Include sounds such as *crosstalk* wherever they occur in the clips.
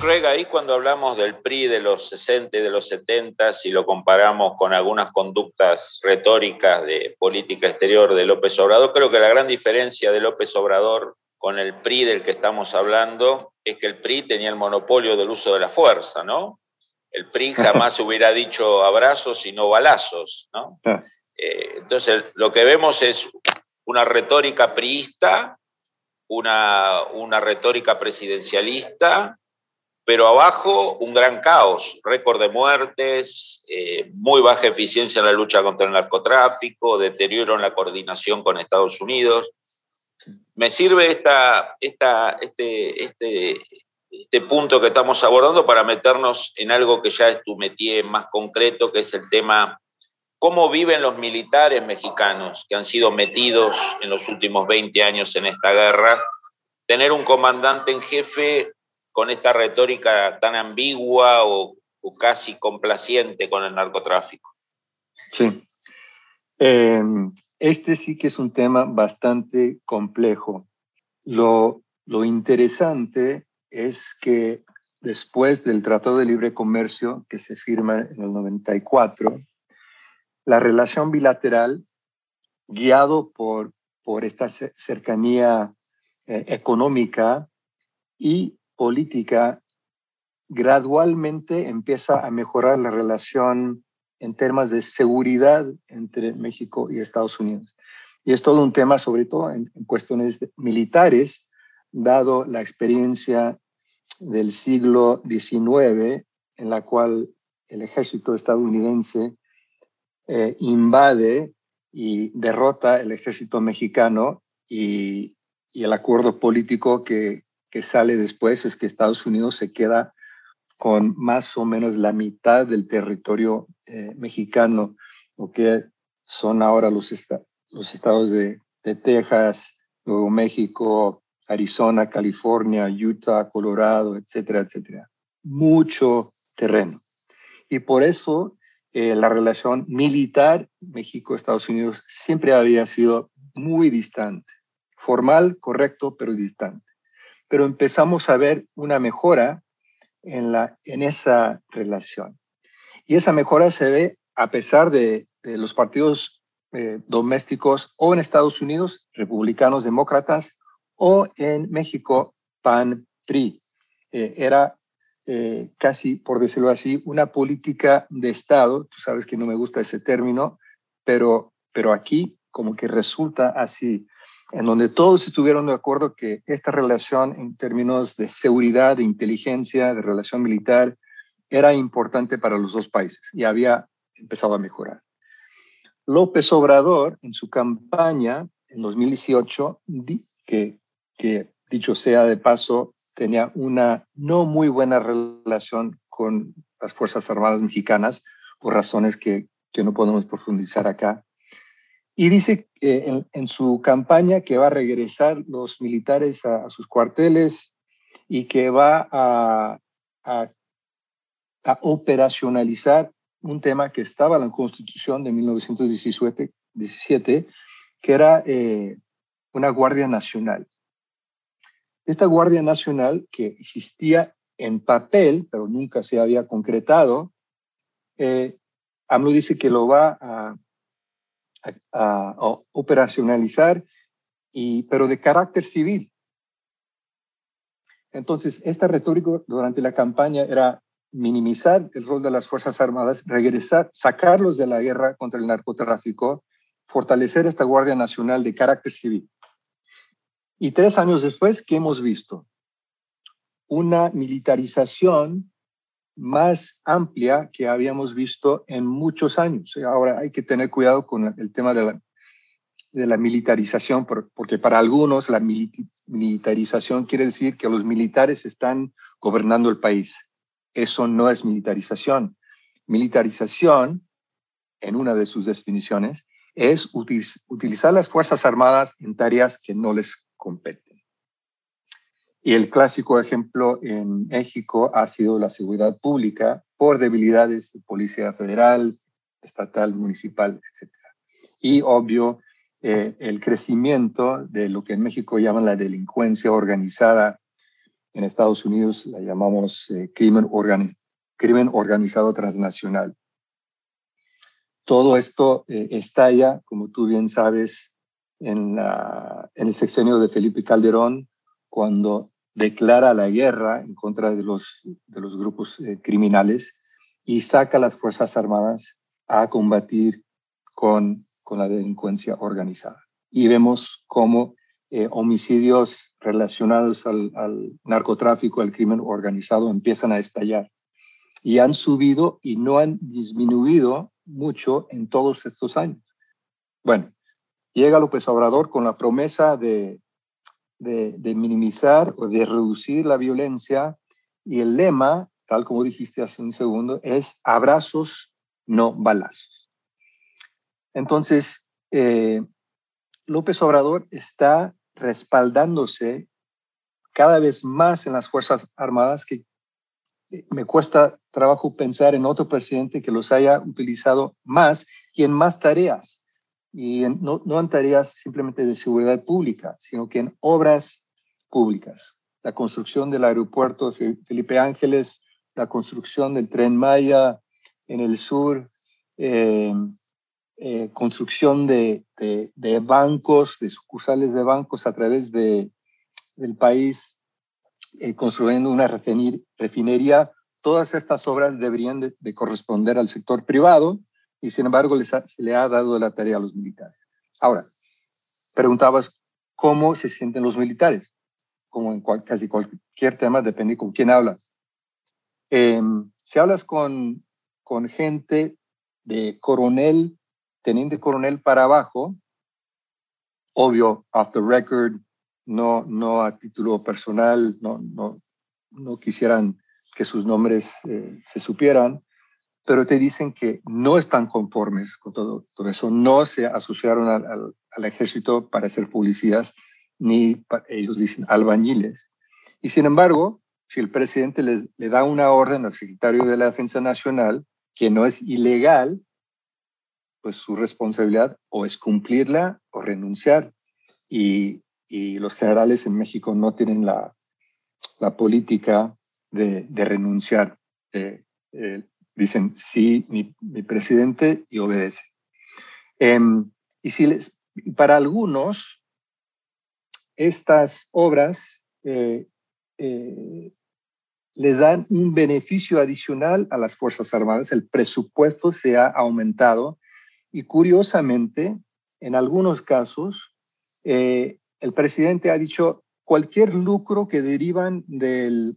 Craig, ahí cuando hablamos del PRI de los 60 y de los 70 y lo comparamos con algunas conductas retóricas de política exterior de López Obrador, creo que la gran diferencia de López Obrador con el PRI del que estamos hablando es que el PRI tenía el monopolio del uso de la fuerza, ¿no? El PRI *laughs* jamás hubiera dicho abrazos y no balazos, ¿no? Ah. Eh, entonces, lo que vemos es una retórica priista, una, una retórica presidencialista, pero abajo un gran caos, récord de muertes, eh, muy baja eficiencia en la lucha contra el narcotráfico, deterioro en la coordinación con Estados Unidos. Me sirve esta, este, este, este punto que estamos abordando para meternos en algo que ya es tu métier más concreto, que es el tema cómo viven los militares mexicanos que han sido metidos en los últimos 20 años en esta guerra. Tener un comandante en jefe con esta retórica tan ambigua o, casi complaciente con el narcotráfico. Sí. Em, este sí que es un tema bastante complejo. Lo, lo interesante es que después del Tratado de Libre Comercio que se firma en el 94, la relación bilateral, guiado por, por esta cercanía eh, económica y política gradualmente empieza a mejorar la relación en temas de seguridad entre México y Estados Unidos. Y es todo un tema, sobre todo en, cuestiones militares, dado la experiencia del siglo XIX, en la cual el ejército estadounidense eh, invade y derrota el ejército mexicano y, y el acuerdo político que, que sale después es que Estados Unidos se queda con más o menos la mitad del territorio eh, mexicano, lo que son ahora los, estados de, de, Texas, Nuevo México, Arizona, California, Utah, Colorado, etcétera, etcétera. Mucho terreno. Y por eso eh, la relación militar México-Estados Unidos siempre había sido muy distante. Formal, correcto, pero distante pero empezamos a ver una mejora en, la, en esa relación. Y esa mejora se ve a pesar de, los partidos eh, domésticos o en Estados Unidos, republicanos demócratas, o en México, PAN-PRI. Eh, era eh, casi, por decirlo así, una política de Estado. Tú sabes que no me gusta ese término, pero, pero aquí como que resulta así en donde todos estuvieron de acuerdo que esta relación en términos de seguridad, de inteligencia, de relación militar, era importante para los dos países y había empezado a mejorar. López Obrador, en su campaña en 2018, que, que dicho sea de paso, tenía una no muy buena relación con las Fuerzas Armadas mexicanas, por razones que, que no podemos profundizar acá. Y dice en, su campaña que va a regresar los militares a, sus cuarteles y que va a, a, operacionalizar un tema que estaba en la Constitución de 1917, 17, que era eh, una Guardia Nacional. Esta Guardia Nacional que existía en papel, pero nunca se había concretado, eh, AMLO dice que lo va a operacionalizar, y, pero de carácter civil. Entonces, esta retórica durante la campaña era minimizar el rol de las Fuerzas Armadas, regresar, sacarlos de la guerra contra el narcotráfico, fortalecer esta Guardia Nacional de carácter civil. Y tres años después, ¿qué hemos visto? Una militarización más amplia que habíamos visto en muchos años. Ahora hay que tener cuidado con el tema de la, de la militarización, porque para algunos la militarización quiere decir que los militares están gobernando el país. Eso no es militarización. Militarización, en una de sus definiciones, es utilizar las Fuerzas Armadas en tareas que no les competen. Y el clásico ejemplo en México ha sido la seguridad pública por debilidades de policía federal, estatal, municipal, etc. Y obvio, eh, el crecimiento de lo que en México llaman la delincuencia organizada, en Estados Unidos la llamamos eh, crimen, organizado transnacional. Todo esto eh, estalla, como tú bien sabes, en, en el sexenio de Felipe Calderón, cuando declara la guerra en contra de los, de los grupos criminales y saca las Fuerzas Armadas a combatir con con la delincuencia organizada. Y vemos cómo eh, homicidios relacionados al, narcotráfico, al crimen organizado, empiezan a estallar. Y han subido y no han disminuido mucho en todos estos años. Bueno, llega López Obrador con la promesa de, de, minimizar o de reducir la violencia y el lema, tal como dijiste hace un segundo, es abrazos, no balazos. Entonces, eh, López Obrador está respaldándose cada vez más en las Fuerzas Armadas, que eh, me cuesta trabajo pensar en otro presidente que los haya utilizado más y en más tareas, y no, no en tareas simplemente de seguridad pública, sino que en obras públicas. La construcción del aeropuerto Felipe Ángeles, la construcción del tren Maya en el sur, eh, eh, construcción de, bancos, de sucursales de bancos a través de, del país, eh, construyendo una refinería. Todas estas obras deberían de, corresponder al sector privado y sin embargo se le ha dado la tarea a los militares. Ahora, preguntabas cómo se sienten los militares. Como en casi cualquier tema, depende con quién hablas. Em, si hablas con, con gente de coronel teniente coronel para abajo, obvio, off the record, no, no a título personal, no, no, no quisieran que sus nombres eh, se supieran, pero te dicen que no están conformes con todo, todo eso, no se asociaron al, al, ejército para ser policías, ni ellos dicen albañiles. Y sin embargo, si el presidente les, le da una orden al secretario de la Defensa Nacional, que no es ilegal, pues su responsabilidad o es cumplirla o renunciar. Y, los generales en México no tienen la, política de, renunciar. Eh, eh, dicen, sí, mi, presidente, y obedece. Em, y para algunos, estas obras eh, les dan un beneficio adicional a las Fuerzas Armadas, el presupuesto se ha aumentado y curiosamente, en algunos casos, eh, el presidente ha dicho cualquier lucro que derivan de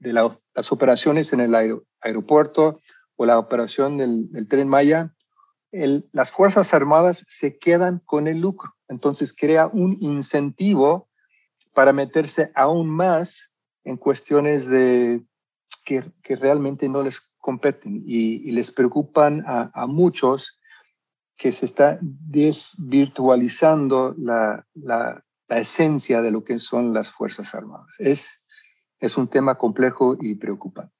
las operaciones en el aeropuerto o la operación del, tren Maya, las Fuerzas Armadas se quedan con el lucro. Entonces crea un incentivo para meterse aún más en cuestiones de, que, realmente no les competen y, les preocupan a muchos que se está desvirtualizando la, la, esencia de lo que son las Fuerzas Armadas. Es, es un tema complejo y preocupante.